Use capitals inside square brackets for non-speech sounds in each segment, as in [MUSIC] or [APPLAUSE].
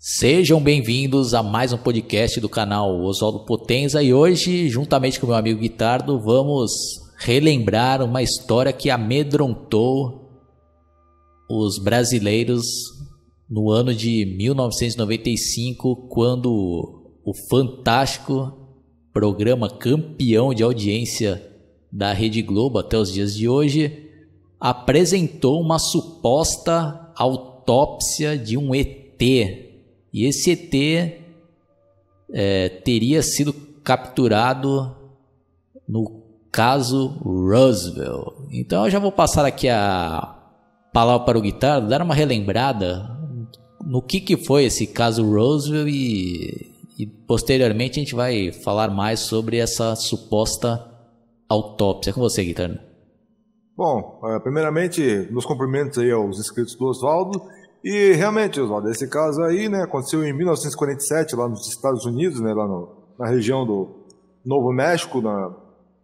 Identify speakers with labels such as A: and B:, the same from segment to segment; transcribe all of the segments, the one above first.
A: Sejam bem-vindos a mais um podcast do canal Oswaldo Potenza e hoje, juntamente com meu amigo Guitardo, vamos relembrar uma história que amedrontou os brasileiros no ano de 1995, quando o fantástico programa campeão de audiência da Rede Globo até os dias de hoje apresentou uma suposta autópsia de um ET e esse ET é, teria sido capturado no caso Roosevelt. Então eu já vou passar aqui a palavra para o guitarra, dar uma relembrada no que, que foi esse caso Roosevelt e, e posteriormente a gente vai falar mais sobre essa suposta autópsia. Com você, guitarra.
B: Bom, é, primeiramente, nos cumprimentos aí aos inscritos do Oswaldo e realmente, Oswaldo, esse caso aí, né, aconteceu em 1947 lá nos Estados Unidos, né, lá no, na região do Novo México, na,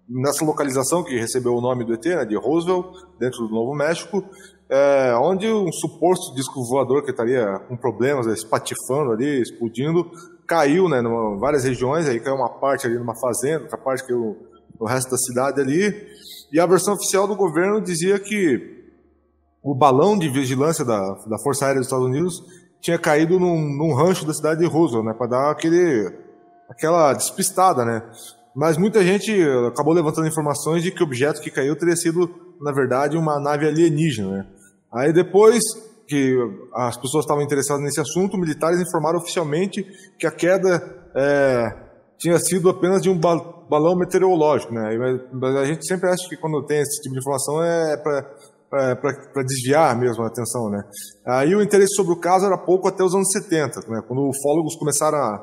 B: nessa localização que recebeu o nome do ET, né, de Roosevelt, dentro do Novo México, é, onde um suposto disco voador que estaria com problemas, espatifando ali, explodindo, caiu, né, em várias regiões, aí caiu uma parte ali numa fazenda, outra parte caiu no resto da cidade ali, e a versão oficial do governo dizia que o balão de vigilância da, da Força Aérea dos Estados Unidos tinha caído num, num rancho da cidade de Roosevelt, né, para dar aquele, aquela despistada, né. Mas muita gente acabou levantando informações de que o objeto que caiu teria sido, na verdade, uma nave alienígena, né. Aí depois que as pessoas estavam interessadas nesse assunto, militares informaram oficialmente que a queda é, tinha sido apenas de um balão meteorológico, né? Mas a gente sempre acha que quando tem esse tipo de informação é para para desviar mesmo a atenção, né? Aí o interesse sobre o caso era pouco até os anos 70, né? Quando ufólogos começaram a,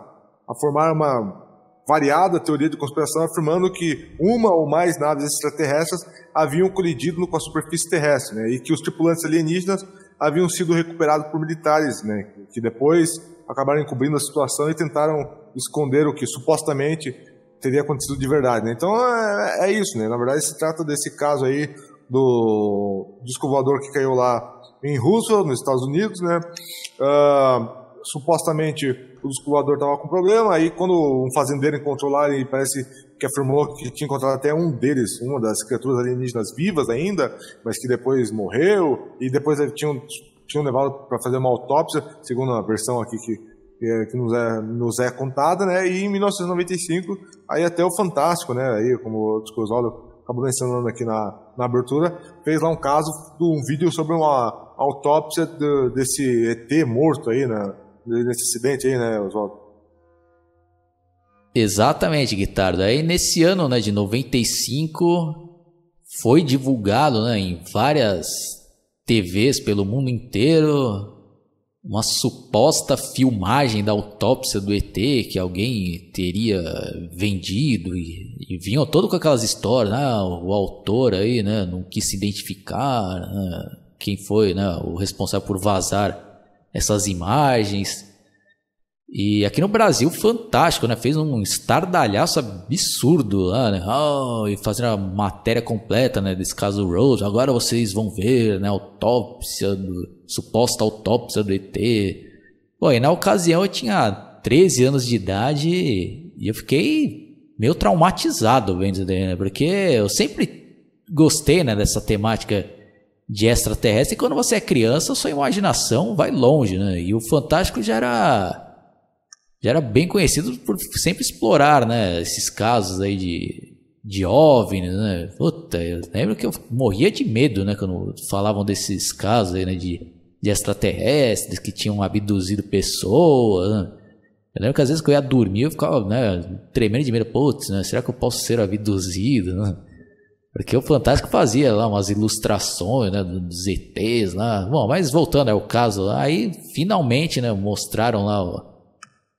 B: a formar uma variada teoria de conspiração afirmando que uma ou mais naves extraterrestres haviam colidido com a superfície terrestre, né? E que os tripulantes alienígenas haviam sido recuperados por militares, né? Que depois acabaram encobrindo a situação e tentaram esconder o que supostamente teria acontecido de verdade, né? Então é, é isso, né? Na verdade se trata desse caso aí do disco voador que caiu lá em Roosevelt, nos Estados Unidos, né? Uh, supostamente o disco voador estava com problema, aí quando um fazendeiro encontrou lá, ele parece que afirmou que tinha encontrado até um deles, uma das criaturas alienígenas vivas ainda, mas que depois morreu, e depois tinham, tinham levado para fazer uma autópsia, segundo a versão aqui que, que nos, é, nos é contada, né? E em 1995, aí até o Fantástico, né? Aí, como o Disco acabou mencionando aqui na, na abertura, fez lá um caso de um vídeo sobre uma autópsia de, desse ET morto aí, né? Nesse acidente aí, né, Oswaldo?
A: Exatamente, Guitardo. Aí nesse ano, né, de 95, foi divulgado, né, em várias TVs pelo mundo inteiro uma suposta filmagem da autópsia do ET que alguém teria vendido e, e vinham todo com aquelas histórias, né? o autor aí, né, não quis se identificar, né? quem foi, né, o responsável por vazar essas imagens. E aqui no Brasil, fantástico, né? Fez um estardalhaço absurdo lá, né? Oh, e fazendo a matéria completa, né? Desse caso Rose. Agora vocês vão ver, né? Autópsia, do, suposta autópsia do ET. Pô, e na ocasião eu tinha 13 anos de idade e eu fiquei meio traumatizado vendo isso né? Porque eu sempre gostei, né? Dessa temática de extraterrestre. E quando você é criança, sua imaginação vai longe, né? E o Fantástico já era já era bem conhecido por sempre explorar, né, esses casos aí de, de OVNIs, né? Puta, eu lembro que eu morria de medo, né, quando falavam desses casos aí, né, de, de extraterrestres que tinham abduzido pessoas, né? Eu lembro que às vezes que eu ia dormir eu ficava, né, tremendo de medo, putz, né, será que eu posso ser abduzido, né? Porque o Fantástico fazia lá umas ilustrações, né, dos ETs lá. Bom, mas voltando ao caso, aí finalmente, né, mostraram lá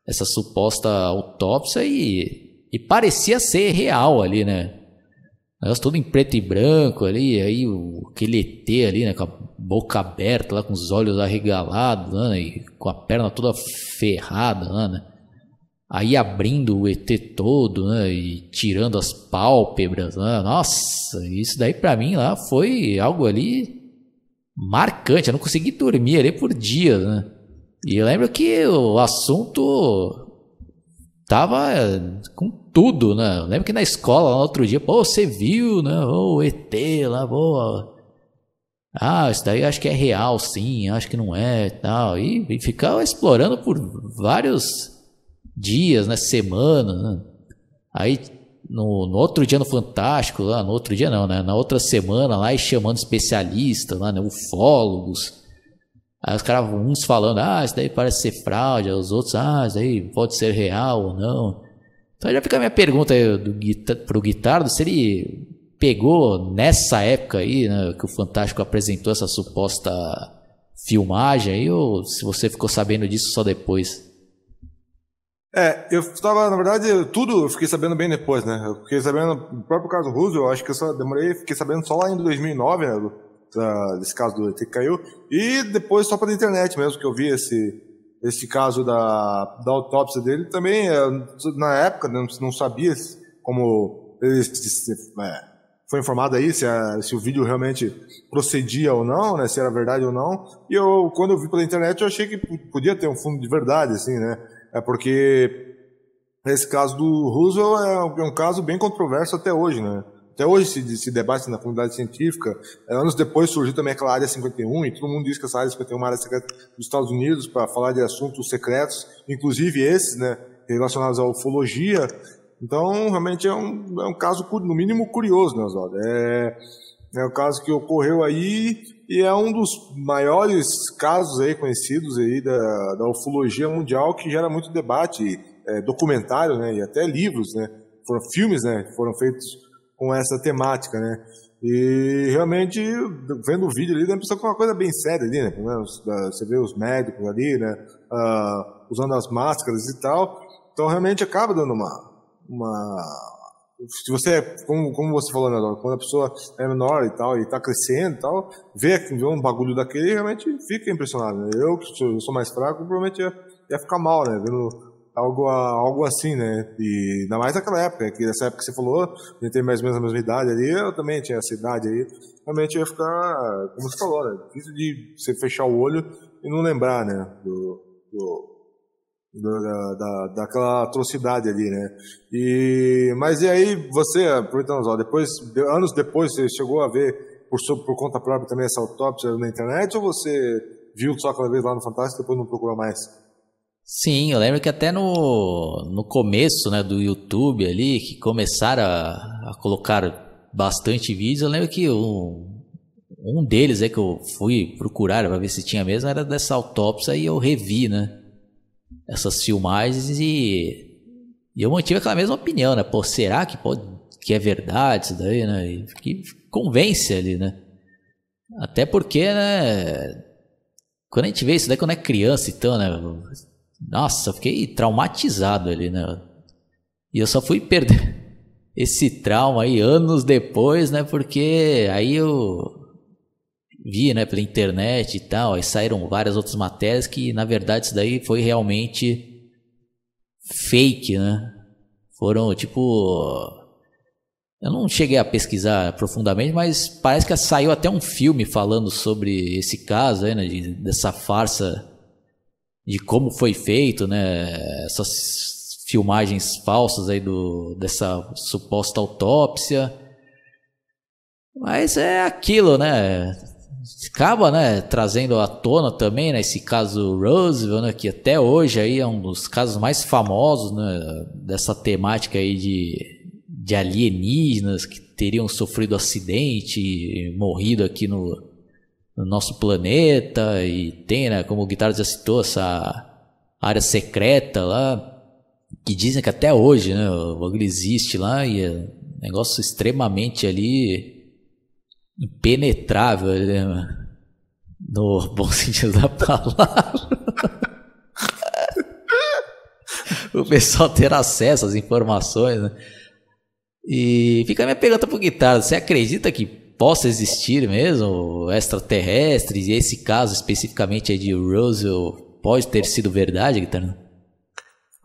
A: essa suposta autópsia e, e parecia ser real ali, né? Negócio todo em preto e branco ali, aí o, aquele ET ali, né, com a boca aberta, lá com os olhos arregalados, né, e com a perna toda ferrada, né? Aí abrindo o ET todo, né, e tirando as pálpebras, né? Nossa, isso daí para mim lá foi algo ali marcante, eu não consegui dormir ali por dias, né? E eu lembro que o assunto tava com tudo, né? Eu lembro que na escola, no outro dia, pô, você viu, né? O ET lá, pô. Ah, isso daí acho que é real, sim, acho que não é tal. E, e ficava explorando por vários dias, né? Semanas, né? Aí no, no, outro dia no Fantástico, lá, no outro dia não, né? Na outra semana lá e chamando especialistas lá, né? Ufólogos. Aí os caras, uns falando, ah, isso daí parece ser fraude, os outros, ah, isso daí pode ser real ou não. Então já fica a minha pergunta aí do, pro Guitardo, se ele pegou nessa época aí, né, que o Fantástico apresentou essa suposta filmagem aí, ou se você ficou sabendo disso só depois?
B: É, eu estava, na verdade, tudo eu fiquei sabendo bem depois, né? Eu fiquei sabendo, no próprio caso Roosevelt, eu acho que eu só demorei, fiquei sabendo só lá em 2009, né? Da, desse caso do ET que caiu. E depois só pela internet mesmo que eu vi esse, esse caso da, da autópsia dele. Também, é, na época, não, não sabia como ele é, foi informado aí se, a, se o vídeo realmente procedia ou não, né? Se era verdade ou não. E eu, quando eu vi pela internet, eu achei que podia ter um fundo de verdade, assim, né? É porque esse caso do Roosevelt é um, é um caso bem controverso até hoje, né? Até hoje se, se debate na comunidade científica. É, anos depois surgiu também aquela área 51, e todo mundo diz que essa área 51 é uma área secreta dos Estados Unidos para falar de assuntos secretos, inclusive esses, né, relacionados à ufologia. Então, realmente é um, é um caso, no mínimo, curioso, né, Oswaldo? É, é um caso que ocorreu aí e é um dos maiores casos aí conhecidos aí da, da ufologia mundial que gera muito debate, é, documentário, né, e até livros, né, foram filmes, né, foram feitos com essa temática, né. E realmente, vendo o vídeo ali, dá a impressão que é uma coisa bem séria ali, né? Você vê os médicos ali, né? Uh, usando as máscaras e tal. Então, realmente acaba dando uma, uma se você, é, como, como você falou, né, quando a pessoa é menor e tal, e tá crescendo e tal, vê, vê um bagulho daquele, realmente fica impressionado, né? Eu, que sou mais fraco, provavelmente ia, ia ficar mal, né? Vendo algo, algo assim, né? E ainda mais naquela época, que nessa época que você falou, a gente tem mais ou menos a mesma idade ali, eu também tinha essa idade aí, realmente ia ficar, como você falou, né? Difícil de você fechar o olho e não lembrar, né? Do, do, da, da, daquela atrocidade ali, né? E, mas e aí você, aproveitando, ó, depois, anos depois, você chegou a ver por, por conta própria também essa autópsia na internet ou você viu só aquela vez lá no Fantástico e depois não procurou mais?
A: Sim, eu lembro que até no, no começo né, do YouTube ali, que começaram a, a colocar bastante vídeos, eu lembro que um, um deles é que eu fui procurar para ver se tinha mesmo, era dessa autópsia e eu revi, né? essas filmagens e, e eu mantive aquela mesma opinião, né? Pô, será que pode que é verdade isso daí, né? E que convence ali, né? Até porque, né? Quando a gente vê isso daí quando é criança, então, né? Nossa, fiquei traumatizado ali, né? E eu só fui perder [LAUGHS] esse trauma aí anos depois, né? Porque aí eu vi, né, pela internet e tal, aí saíram várias outras matérias que, na verdade, isso daí foi realmente fake, né? Foram, tipo... Eu não cheguei a pesquisar profundamente, mas parece que saiu até um filme falando sobre esse caso, né, de, dessa farsa de como foi feito, né, essas filmagens falsas aí do, dessa suposta autópsia. Mas é aquilo, né? acaba, né, trazendo à tona também, né, esse caso Roosevelt, né, que até hoje aí é um dos casos mais famosos, né, dessa temática aí de, de alienígenas que teriam sofrido acidente e morrido aqui no, no nosso planeta e tem, né, como o Guitarra já citou, essa área secreta lá, que dizem que até hoje, né, o bagulho existe lá e é um negócio extremamente ali impenetrável, né? [LAUGHS] no bom [LAUGHS] sentido da palavra. [LAUGHS] o pessoal ter acesso às informações, né? E fica a minha pergunta pro guitarra, você acredita que possa existir mesmo extraterrestres e esse caso especificamente de Roswell pode ter sido verdade, guitarra?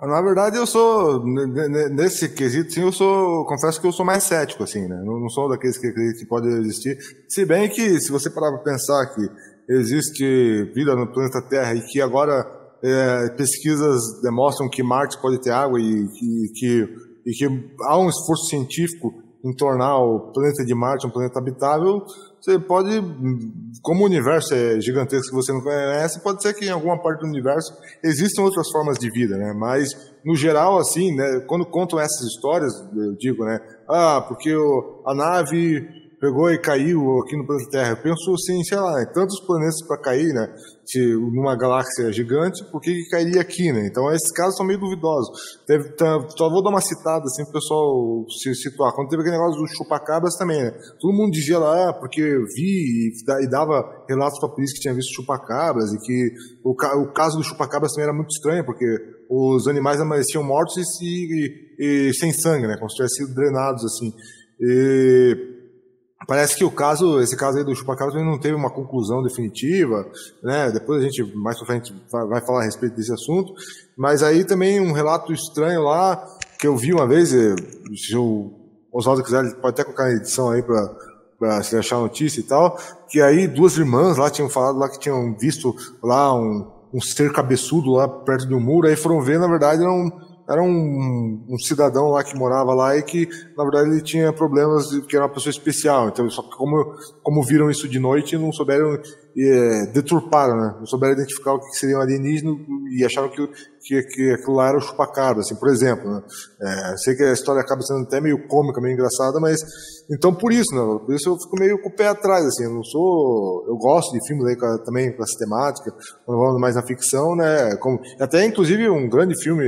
B: Na verdade, eu sou, nesse quesito, sim, eu sou, confesso que eu sou mais cético, assim, né? Não sou daqueles que acreditam que pode existir. Se bem que, se você parar para pensar que existe vida no planeta Terra e que agora é, pesquisas demonstram que Marte pode ter água e, e, que, e que há um esforço científico em tornar o planeta de Marte um planeta habitável, você pode, como o universo é gigantesco que você não conhece, pode ser que em alguma parte do universo existam outras formas de vida, né? Mas no geral, assim, né? Quando contam essas histórias, eu digo, né? Ah, porque o, a nave pegou e caiu aqui no planeta Terra. Eu penso assim, sei lá, tantos planetas para cair, né? Se numa galáxia gigante, por que, que cairia aqui, né? Então esses casos são meio duvidosos. Teve, tá, só vou dar uma citada assim para o pessoal se situar. Quando teve aquele negócio do chupacabras também, né? Todo mundo dizia lá, ah, porque vi e, dava relatos para a polícia que tinha visto chupacabras e que o, o caso do chupacabras também era muito estranho, porque os animais amanheciam mortos e, e, e sem sangue, né? Como se tivessem sido drenados assim. E Parece que o caso, esse caso aí do chupacabra não teve uma conclusão definitiva, né? Depois a gente, mais pra frente, vai falar a respeito desse assunto. Mas aí também um relato estranho lá, que eu vi uma vez, eh, se o Oswaldo quiser, ele pode até colocar na edição aí pra se achar a notícia e tal, que aí duas irmãs lá tinham falado lá que tinham visto lá um, um ser cabeçudo lá perto um muro, aí foram ver, na verdade, era um era um, um, cidadão lá que morava lá e que, na verdade, ele tinha problemas, que era uma pessoa especial. Então, só que como, como viram isso de noite, não souberam, é, deturparam, né? Não souberam identificar o que seria um alienígena e acharam que, que, que aquilo lá era o chupacabra, assim, por exemplo. Né? É, sei que a história acaba sendo até meio cômica, meio engraçada, mas, então por isso, né? Por isso eu fico meio com o pé atrás, assim, eu não sou, eu gosto de filmes aí também com essa temática, quando vamos mais na ficção, né? Como, até, inclusive, um grande filme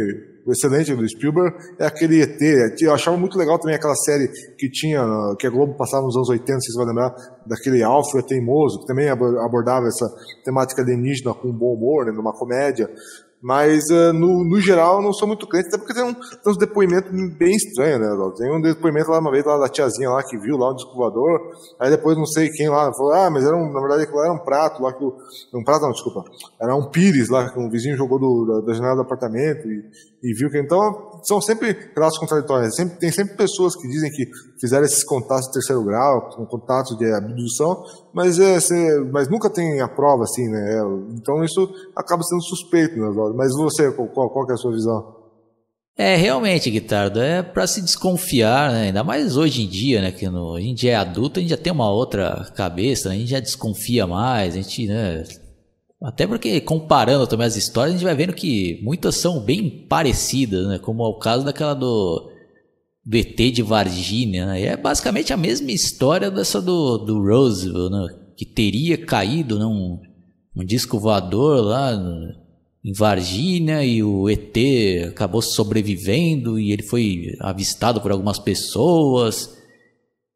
B: excelente do Spielberg é aquele ET. Eu achava muito legal também aquela série que tinha, que a Globo passava nos anos 80, vocês vão lembrar, daquele Alfred Teimoso, que também abordava essa temática alienígena com bom humor, né, numa comédia. Mas, uh, no, no geral, não sou muito crente, até porque tem, um, tem uns depoimentos bem estranhos, né, Tem um depoimento lá uma vez lá da tiazinha lá que viu lá um descobridor, aí depois não sei quem lá falou, ah, mas era um, na verdade era um prato lá que um prato não, desculpa, era um pires lá que um vizinho jogou do, da, da janela do apartamento e, e viu que então são sempre relatos contraditórios. Sempre, tem sempre pessoas que dizem que fizeram esses contatos de terceiro grau, contatos de abdução, mas, é, cê, mas nunca tem a prova assim, né? É, então isso acaba sendo suspeito, né, Mas você, qual, qual é a sua visão?
A: É, realmente, Guitardo, é para se desconfiar, né? ainda mais hoje em dia, né? Que no, a gente é adulto, a gente já tem uma outra cabeça, né? a gente já desconfia mais, a gente, né? Até porque comparando também as histórias, a gente vai vendo que muitas são bem parecidas, né? Como é o caso daquela do, do ET de Varginha, né? É basicamente a mesma história dessa do, do Roosevelt, né? Que teria caído num um disco voador lá em Varginha e o ET acabou sobrevivendo e ele foi avistado por algumas pessoas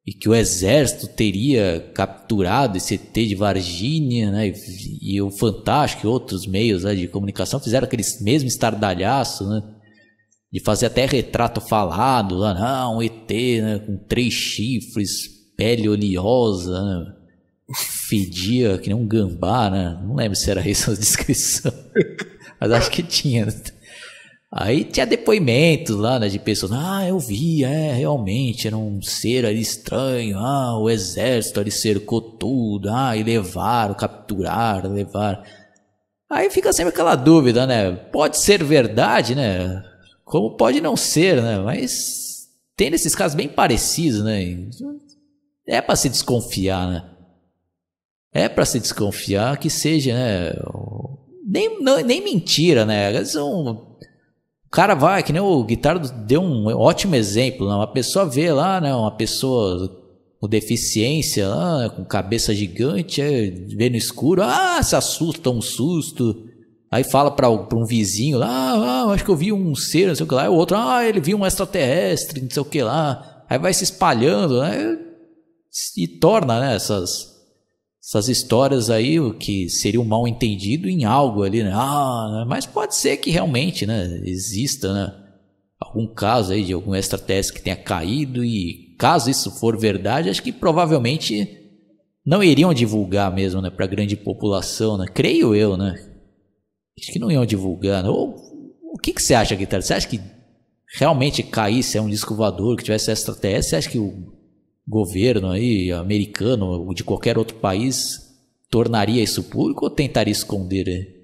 A: e que o exército teria capturado esse ET de Varginha, né? E, e o Fantástico e outros meios né, de comunicação fizeram aquele mesmo estardalhaço, né? De fazer até retrato falado lá, um ET, né? Com três chifres, pele oleosa, né? Fedia que nem um gambá, né? Não lembro se era [LAUGHS] essa a descrição, mas acho que tinha. Aí tinha depoimentos lá, né, de pessoas, ah, eu vi, é, realmente, era um ser ali estranho, ah, o exército ali cercou tudo, ah, e levaram, capturaram, levaram. Aí fica sempre aquela dúvida, né, pode ser verdade, né, como pode não ser, né, mas tem esses casos bem parecidos, né, é para se desconfiar, né, é para se desconfiar que seja, né, nem, não, nem mentira, né, são cara vai, que nem o Guitarra deu um ótimo exemplo, né? Uma pessoa vê lá, né? Uma pessoa com deficiência lá, né? com cabeça gigante, é, vê no escuro, ah, se assusta, um susto. Aí fala para um vizinho lá, ah, acho que eu vi um ser, não sei o que lá. E o outro, ah, ele viu um extraterrestre, não sei o que lá. Aí vai se espalhando, né? E torna, né, essas essas histórias aí, o que seria um mal entendido em algo ali, né? Ah, né? mas pode ser que realmente, né, exista, né, algum caso aí de algum extraterrestre que tenha caído e caso isso for verdade, acho que provavelmente não iriam divulgar mesmo, né, para a grande população, né? Creio eu, né? Acho que não iam divulgar. Né? Ou, o que, que você acha, Guitarra? Você acha que realmente caísse é um disco voador, que tivesse extraterrestre? Você acha que o governo aí, americano ou de qualquer outro país tornaria isso público ou tentaria esconder?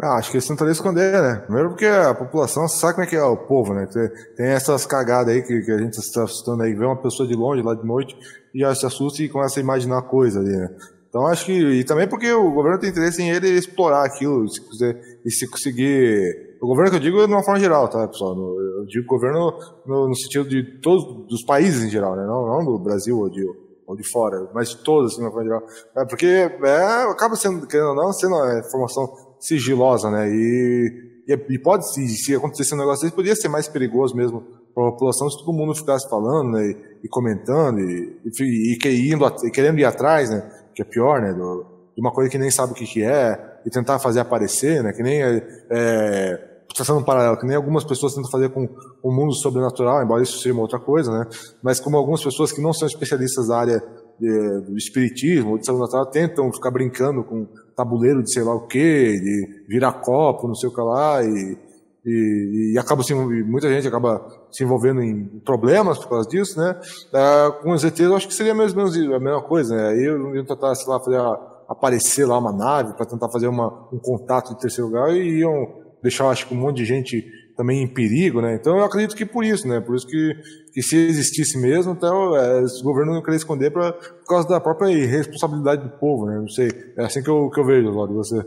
B: Ah, acho que eles tentariam esconder, né? Primeiro porque a população sabe como é que é o povo, né? Tem, tem essas cagadas aí que, que a gente está assustando aí, vê uma pessoa de longe lá de noite e já se assusta e começa a imaginar coisa ali, né? Então acho que. E também porque o governo tem interesse em ele explorar aquilo, se quiser, e se conseguir. O governo que eu digo é de uma forma geral, tá, pessoal? Eu digo governo no, no sentido de todos os países em geral, né? Não, não do Brasil ou de, ou de fora, mas de todos, assim, de uma forma geral. É porque é, acaba sendo, querendo ou não, sendo uma informação sigilosa, né? E, e, pode, se, se acontecer um negócio desse, poderia ser mais perigoso mesmo para a população se todo mundo ficasse falando né, e, e comentando e, e, e, indo, e querendo ir atrás, né? Que é pior, né? Do, de uma coisa que nem sabe o que, que é e tentar fazer aparecer, né? Que nem é, é traçando um paralelo, que nem algumas pessoas tentam fazer com o mundo sobrenatural, embora isso seja uma outra coisa, né? Mas como algumas pessoas que não são especialistas da área de, do espiritismo ou de sobrenatural tentam ficar brincando com tabuleiro de sei lá o que, de virar copo, não sei o que lá, e, e, e acaba se, muita gente acaba se envolvendo em problemas por causa disso, né? Ah, com os ETs eu acho que seria mais ou menos a mesma coisa, né? Aí eu ia tentar, sei lá, fazer a, aparecer lá uma nave para tentar fazer uma, um contato de terceiro grau e iam deixar, acho que um monte de gente também em perigo, né? Então eu acredito que por isso, né? Por isso que, que se existisse mesmo, então é, governo não queria esconder pra, por causa da própria irresponsabilidade do povo, né? Não sei, é assim que eu, que eu vejo, Lório, você.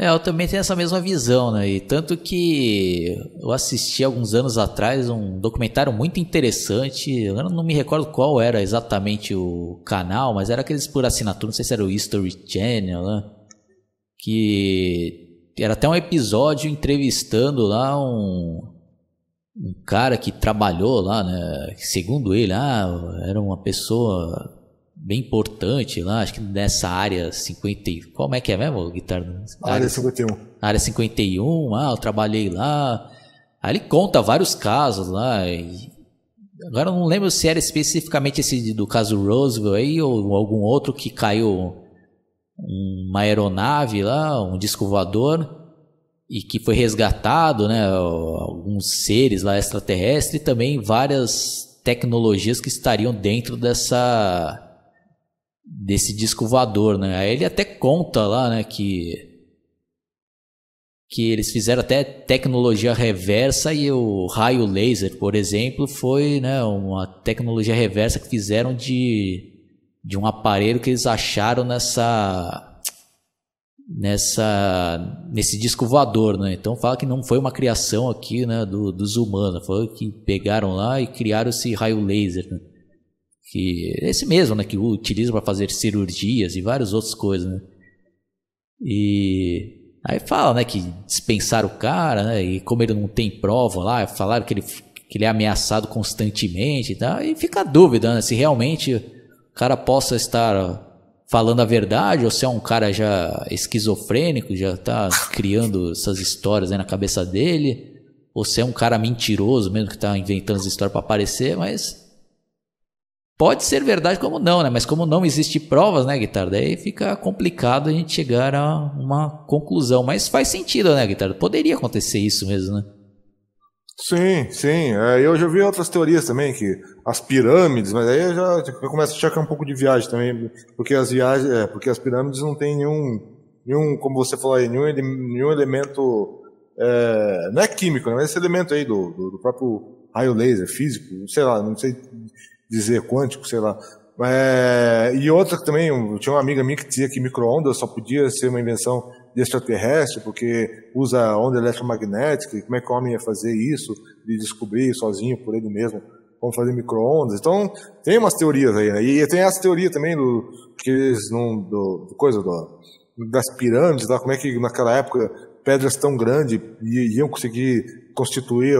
A: É, eu também tenho essa mesma visão, né? E tanto que eu assisti alguns anos atrás um documentário muito interessante. Eu não me recordo qual era exatamente o canal, mas era aqueles por assinatura, não sei se era o History Channel, né? Que era até um episódio entrevistando lá um, um cara que trabalhou lá, né? Segundo ele, ah, era uma pessoa bem importante lá, acho que nessa área 50. Como é que é mesmo, guitarra?
B: Área 51.
A: Área 51, ah, eu trabalhei lá. Aí ele conta vários casos lá. E... Agora eu não lembro se era especificamente esse do caso Roosevelt aí ou algum outro que caiu uma aeronave lá, um disco voador, e que foi resgatado, né, alguns seres lá extraterrestres e também várias tecnologias que estariam dentro dessa desse disco voador, né? Aí ele até conta lá, né, que que eles fizeram até tecnologia reversa e o raio laser, por exemplo, foi, né, uma tecnologia reversa que fizeram de de um aparelho que eles acharam nessa nessa nesse disco voador, né? Então fala que não foi uma criação aqui, né, do, dos humanos, foi que pegaram lá e criaram esse raio laser, né? Que esse mesmo, né, que utiliza para fazer cirurgias e várias outras coisas, né? E aí fala, né, que dispensaram o cara, né, e como ele não tem prova lá, falaram que ele que ele é ameaçado constantemente e tal, e fica a dúvida, né, se realmente cara possa estar falando a verdade ou se é um cara já esquizofrênico, já está criando essas histórias na cabeça dele, ou se é um cara mentiroso mesmo que está inventando as histórias para aparecer, mas pode ser verdade como não, né? Mas como não existe provas, né, Guitarra? Daí fica complicado a gente chegar a uma conclusão, mas faz sentido, né, Guitarra? Poderia acontecer isso mesmo, né?
B: Sim, sim. É, eu já vi outras teorias também, que as pirâmides, mas aí eu já eu começo a achar que é um pouco de viagem também, porque as viagens, é, porque as pirâmides não tem nenhum, nenhum como você falou aí, nenhum, nenhum elemento, é, não é químico, né, mas esse elemento aí do, do, do, próprio raio laser, físico, sei lá, não sei dizer quântico, sei lá. É, e outra que também, tinha uma amiga minha que dizia que micro-ondas só podia ser uma invenção de extraterrestre, porque usa onda eletromagnética, e como é que o homem ia fazer isso, de descobrir sozinho por ele mesmo como fazer micro-ondas. Então, tem umas teorias aí, né? E tem essa teoria também do, que eles não, do, do coisa do, das pirâmides, tá? como é que naquela época pedras tão grandes iam conseguir constituir,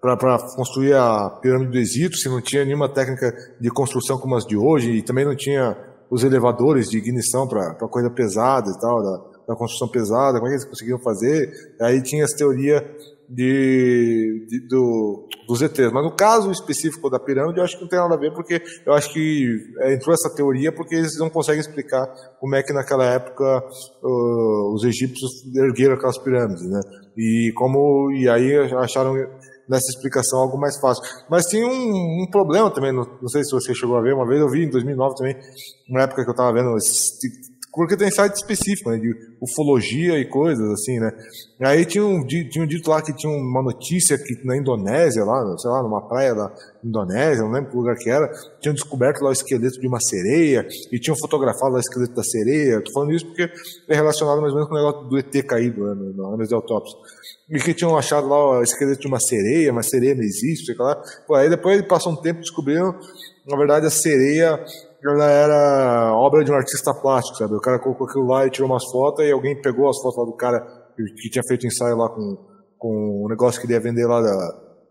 B: para construir a pirâmide do Egito, se não tinha nenhuma técnica de construção como as de hoje, e também não tinha os elevadores de ignição para coisa pesada e tal, da, construção pesada, como é que eles conseguiam fazer? Aí tinha essa teoria de, de do, dos ETs. Mas no caso específico da pirâmide, eu acho que não tem nada a ver, porque eu acho que é, entrou essa teoria porque eles não conseguem explicar como é que naquela época uh, os egípcios ergueram aquelas pirâmides, né? E como e aí acharam nessa explicação algo mais fácil. Mas tinha um, um problema também, não, não, sei se você chegou a ver, uma vez eu vi em 2009 também, uma época que eu estava vendo porque tem site específico, né, de ufologia e coisas assim, né. Aí tinha um, tinha um dito lá que tinha uma notícia que na Indonésia, lá, sei lá, numa praia da Indonésia, não lembro que lugar que era, tinham descoberto lá o esqueleto de uma sereia e tinham fotografado lá o esqueleto da sereia. Tô falando isso porque é relacionado mais ou menos com o negócio do ET caído, né, na análise de autópsia. E que tinham achado lá o esqueleto de uma sereia, mas sereia não existe, sei lá. Pô, aí depois passou um tempo descobriram, na verdade, a sereia ela era obra de um artista plástico, sabe? O cara colocou aquilo lá e tirou umas fotos e alguém pegou as fotos lá do cara que tinha feito ensaio lá com, com um negócio que ele ia vender lá da,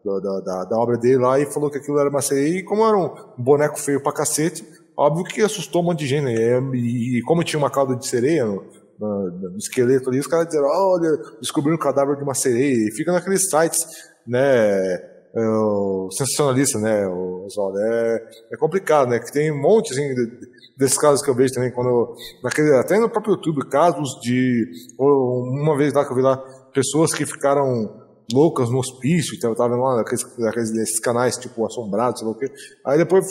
B: da, da, da, obra dele lá e falou que aquilo era uma sereia e como era um boneco feio pra cacete, óbvio que assustou um monte de gente, né? E, e como tinha uma cauda de sereia no, no, no esqueleto ali, os caras disseram, olha, descobriram o cadáver de uma sereia e fica naqueles sites, né? É, o sensacionalista, né, Oswaldo? É, é complicado, né? Que tem um monte assim, desses casos que eu vejo também, quando naquele, até no próprio YouTube, casos de. Uma vez lá que eu vi lá, pessoas que ficaram loucas no hospício, então eu tava vendo lá naqueles, naqueles canais tipo assombrados, sei lá o quê. Aí depois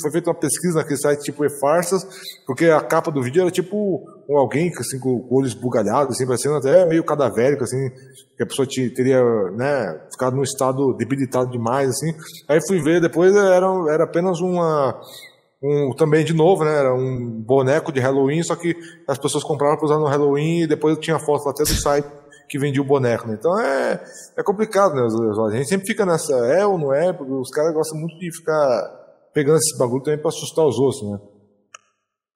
B: foi feita uma pesquisa naquele site tipo e-farsas, porque a capa do vídeo era tipo um alguém assim, com o olho esbugalhado, assim, parecendo até meio cadavérico, assim, que a pessoa teria, né, ficado num estado debilitado demais, assim. Aí fui ver, depois era, era apenas uma, um, também de novo, né, era um boneco de Halloween, só que as pessoas compravam para usar no Halloween e depois tinha foto até do site que vendia o boneco, né? Então é, é complicado, né? A gente sempre fica nessa, é ou não é, porque os caras gostam muito de ficar pegando esse bagulho também para assustar os outros, né?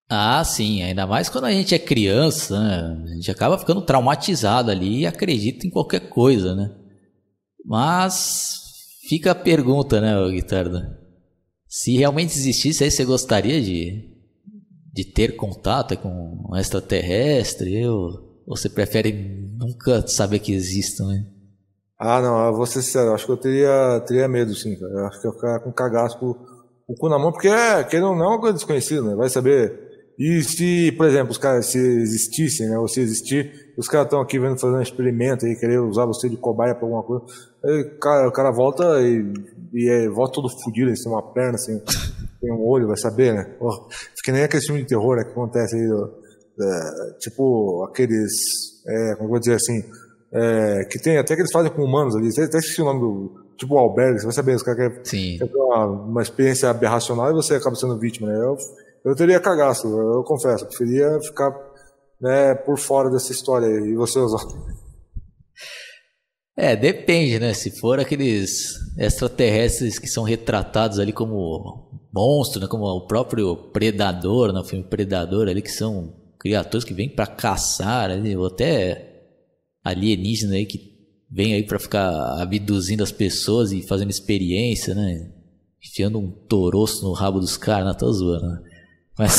A: Ah, sim, ainda mais quando a gente é criança, né? A gente acaba ficando traumatizado ali e acredita em qualquer coisa, né? Mas fica a pergunta, né, Guitarda? Se realmente existisse, aí você gostaria de, de ter contato com um extraterrestre? Eu, ou você prefere nunca saber que existam, né?
B: Ah, não, eu vou ser sincero, acho que eu teria, teria medo, sim, cara. Eu acho que eu ficar com cagaço com o cu na mão, porque é, que não é uma coisa desconhecida, né? Vai saber. E se, por exemplo, os caras, se existissem, né? Ou se existir, os caras estão aqui vendo fazer um experimento aí, querer usar você de cobaia pra alguma coisa. Aí, cara, o cara volta e, e é, volta todo fodido, assim, uma perna, assim, [LAUGHS] tem um olho, vai saber, né? Oh, fica nem aquele filme de terror né, que acontece aí, é, tipo aqueles, é, como eu vou dizer assim, é, que tem até que eles fazem com humanos ali, até esqueci o nome do, tipo o albergue, você vai saber, os caras querem quer uma, uma experiência aberracional e você acaba sendo vítima, né? Eu, eu teria cagaço, eu confesso, eu preferia ficar né, por fora dessa história aí. E você, Oswaldo?
A: É, depende, né? Se for aqueles extraterrestres que são retratados ali como monstros, né? Como o próprio Predador, no né? filme Predador ali, que são criaturas que vêm para caçar, ali, ou até alienígenas aí que vêm aí para ficar abduzindo as pessoas e fazendo experiência, né? Enfiando um toroço no rabo dos caras, não tô zoando, né? Mas.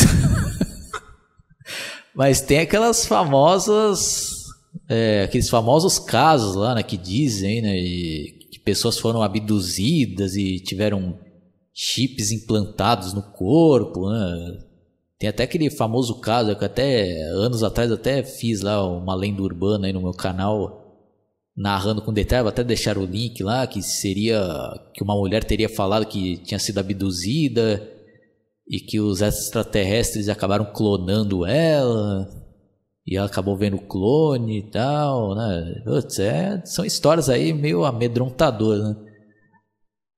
A: [LAUGHS] Mas tem aquelas famosas. É, aqueles famosos casos lá, né? Que dizem, né? que pessoas foram abduzidas e tiveram chips implantados no corpo, né? Tem até aquele famoso caso que até anos atrás até fiz lá uma lenda urbana aí no meu canal narrando com detalhe, vou até deixar o link lá que seria que uma mulher teria falado que tinha sido abduzida e que os extraterrestres acabaram clonando ela e ela acabou vendo o clone e tal, né? Putz, é, são histórias aí meio amedrontadoras, né?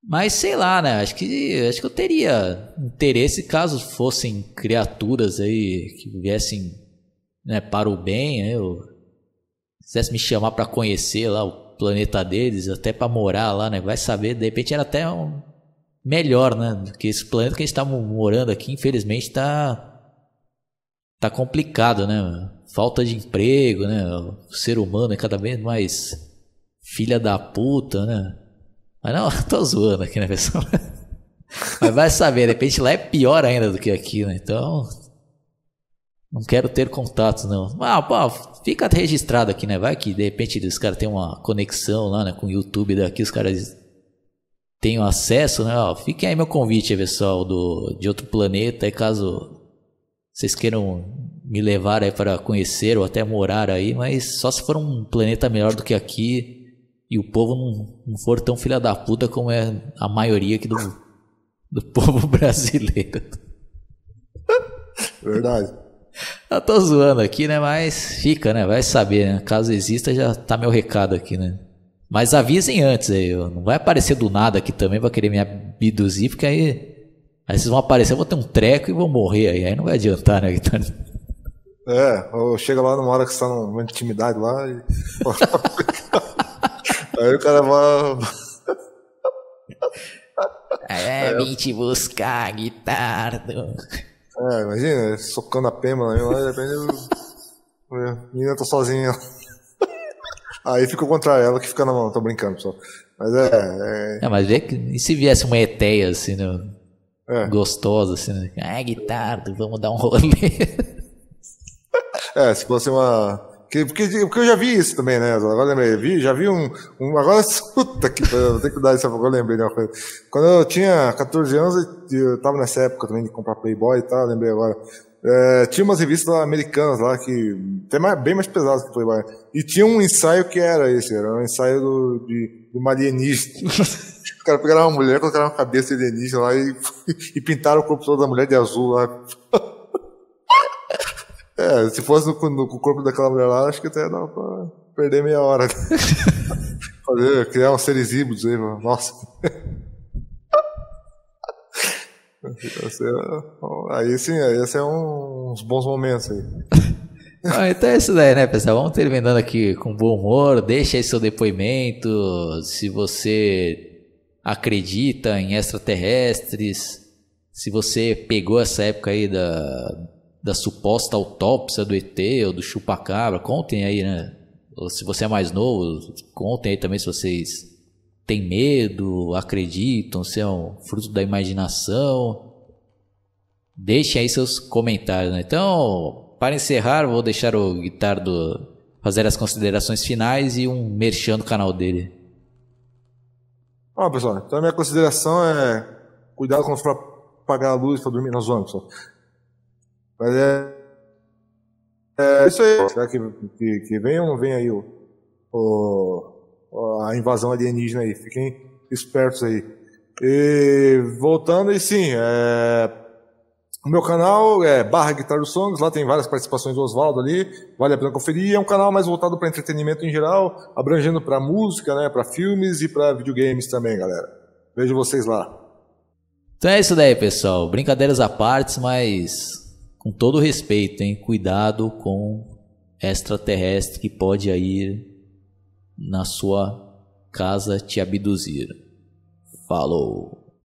A: Mas sei lá, né? Acho que, acho que eu teria interesse caso fossem criaturas aí que viessem né, para o bem, né? Eu quisesse me chamar para conhecer lá o planeta deles, até para morar lá, né? Vai saber, de repente era até um melhor, né? Do que esse planeta que a gente tá morando aqui, infelizmente tá tá complicado, né? Falta de emprego, né? O ser humano é cada vez mais filha da puta, né? Mas não, [LAUGHS] tô zoando aqui, né, pessoal? [LAUGHS] Mas vai saber, de repente lá é pior ainda do que aqui, né? Então. Não quero ter contatos, não. Ah, pô, fica registrado aqui, né? Vai que de repente os caras têm uma conexão lá, né, com o YouTube daqui, os caras tenham acesso, né? Ó, fiquem aí meu convite, pessoal, do, de outro planeta, caso vocês queiram me levar aí para conhecer ou até morar aí, mas só se for um planeta melhor do que aqui, e o povo não, não for tão filha da puta como é a maioria aqui do, do [LAUGHS] povo brasileiro.
B: Verdade.
A: Eu tô zoando aqui, né? Mas fica, né? Vai saber, né? Caso exista, já tá meu recado aqui, né? Mas avisem antes aí, não vai aparecer do nada aqui também, vai querer me abduzir, porque aí. Aí vocês vão aparecer, eu vou ter um treco e vou morrer aí. Aí não vai adiantar, né, Guitarra?
B: É, ou chega lá numa hora que você tá numa intimidade lá e. [LAUGHS] aí o cara vai.
A: É, vim te buscar, guitarra.
B: É, imagina, socando a pema lá, de repente a menina tá sozinha. Aí fica contra ela que fica na mão, tô brincando, pessoal. Mas é.
A: É, é mas vê que. E se viesse uma eteia assim, né? É. Gostosa, assim, né? Ah, guitarra, vamos dar um rolê.
B: É, se fosse uma. Porque, porque eu já vi isso também, né? Agora lembrei, vi, já vi um. um agora [LAUGHS] escuta aqui, eu tenho que dar isso agora eu lembrei de uma coisa. Quando eu tinha 14 anos, eu tava nessa época também de comprar Playboy e tal, lembrei agora. É, tinha umas revistas americanas lá que. Até mais, bem mais pesadas que Playboy. E tinha um ensaio que era esse, era um ensaio do, de, de uma alienígena. [LAUGHS] Os caras pegaram uma mulher, colocaram uma cabeça de alienígena lá e, [LAUGHS] e pintaram o corpo todo da mulher de azul lá. É, se fosse no, no, corpo daquela mulher lá, acho que até dava pra perder meia hora. [LAUGHS] Fazer, criar uns seres híbridos aí, mano. Nossa. [LAUGHS] aí sim, aí esse é uns bons momentos aí.
A: Ah, então é isso daí, né, pessoal? Vamos terminando aqui com bom humor. Deixa aí seu depoimento. Se você acredita em extraterrestres, se você pegou essa época aí da, da suposta autópsia do ET ou do chupacabra. Contem aí, né? Ou se você é mais novo, contem aí também se vocês têm medo, acreditam, se é um fruto da imaginação. Deixem aí seus comentários, né? Então, para encerrar, vou deixar o Guitardo fazer as considerações finais e um merchan do canal dele.
B: Ó, pessoal, então a minha consideração é cuidado quando for apagar a luz para dormir na zona, pessoal. Mas é, é isso aí. Será que, que, que vem ou não vem aí o, o, a invasão alienígena aí? Fiquem espertos aí. E voltando aí sim, é, o meu canal é barra Guitar dos Songs, lá tem várias participações do Oswaldo ali, vale a pena conferir. É um canal mais voltado para entretenimento em geral, abrangendo para música, né, para filmes e para videogames também, galera. Vejo vocês lá.
A: Então é isso daí, pessoal. Brincadeiras à parte, mas com todo respeito, hein? Cuidado com extraterrestre que pode ir na sua casa te abduzir. Falou!